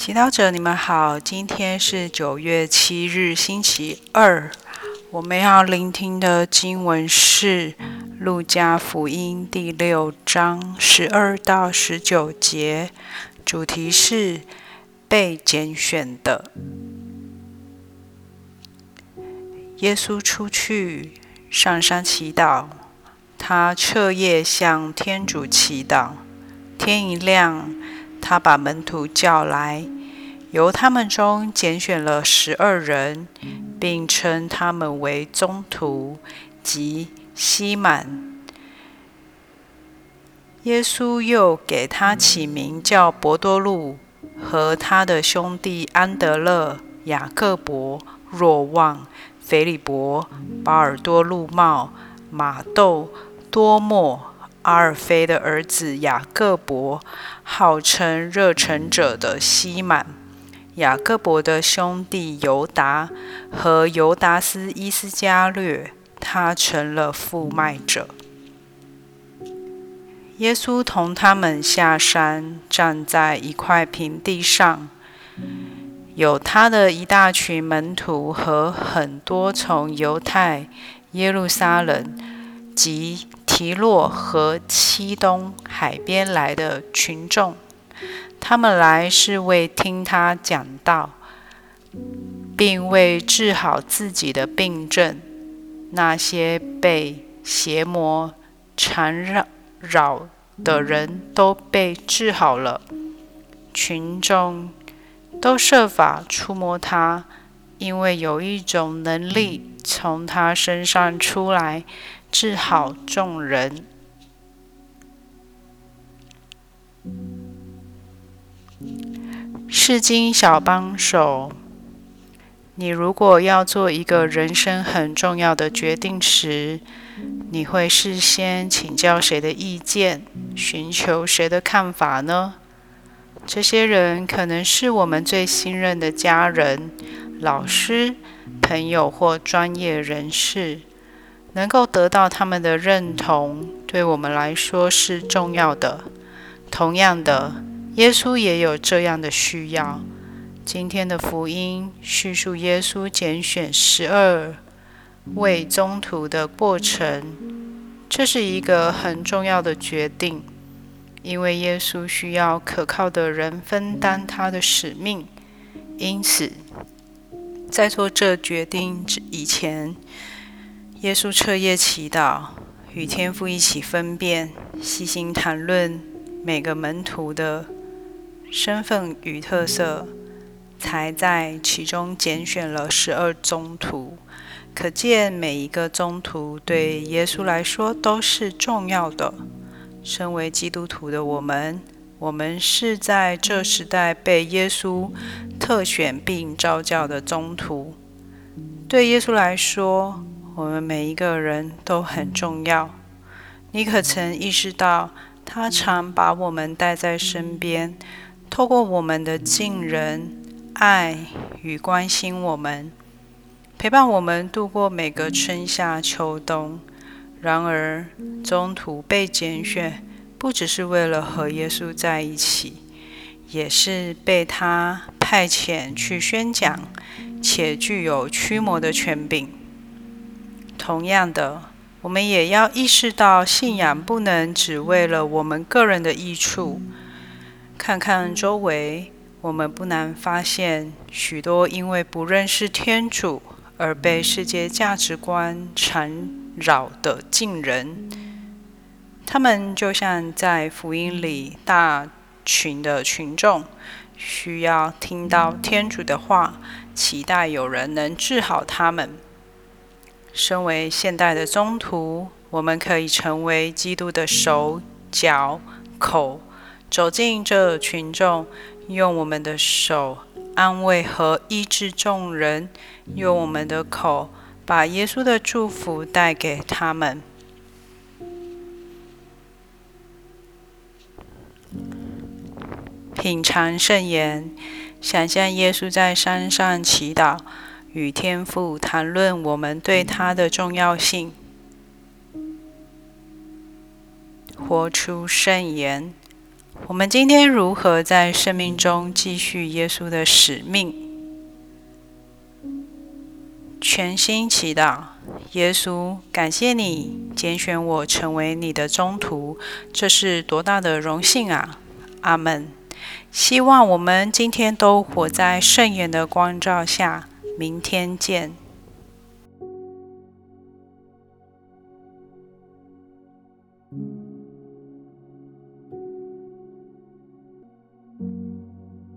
祈祷者，你们好，今天是九月七日，星期二。我们要聆听的经文是《路加福音》第六章十二到十九节，主题是被拣选的。耶稣出去上山祈祷，他彻夜向天主祈祷。天一亮。他把门徒叫来，由他们中拣选了十二人，并称他们为宗徒，即西满。耶稣又给他起名叫伯多禄，和他的兄弟安德勒、雅各伯、若望、腓利伯、巴尔多禄茂、马窦、多莫。阿尔菲的儿子雅各伯，号称热诚者的西满；雅各伯的兄弟犹达和犹达斯伊斯加略，他成了副卖者。耶稣同他们下山，站在一块平地上，有他的一大群门徒和很多从犹太、耶路撒冷及。提洛和七东海边来的群众，他们来是为听他讲道，并为治好自己的病症。那些被邪魔缠绕扰的人都被治好了。群众都设法触摸他，因为有一种能力从他身上出来。治好众人。是经小帮手。你如果要做一个人生很重要的决定时，你会事先请教谁的意见，寻求谁的看法呢？这些人可能是我们最信任的家人、老师、朋友或专业人士。能够得到他们的认同，对我们来说是重要的。同样的，耶稣也有这样的需要。今天的福音叙述耶稣拣选十二位宗徒的过程，这是一个很重要的决定，因为耶稣需要可靠的人分担他的使命。因此，在做这决定之以前，耶稣彻夜祈祷，与天父一起分辨、细心谈论每个门徒的身份与特色，才在其中拣选了十二宗徒。可见每一个宗徒对耶稣来说都是重要的。身为基督徒的我们，我们是在这时代被耶稣特选并召教的宗徒。对耶稣来说，我们每一个人都很重要。你可曾意识到，他常把我们带在身边，透过我们的近人、爱与关心我们，陪伴我们度过每个春夏秋冬。然而，中途被拣选，不只是为了和耶稣在一起，也是被他派遣去宣讲，且具有驱魔的权柄。同样的，我们也要意识到，信仰不能只为了我们个人的益处。看看周围，我们不难发现，许多因为不认识天主而被世界价值观缠绕的近人，他们就像在福音里大群的群众，需要听到天主的话，期待有人能治好他们。身为现代的宗徒，我们可以成为基督的手脚口，走进这群众，用我们的手安慰和医治众人，用我们的口把耶稣的祝福带给他们。品尝圣言，想象耶稣在山上祈祷。与天父谈论我们对他的重要性，活出圣言。我们今天如何在生命中继续耶稣的使命？全心祈祷，耶稣，感谢你拣选我成为你的中途，这是多大的荣幸啊！阿门。希望我们今天都活在圣言的光照下。明天见。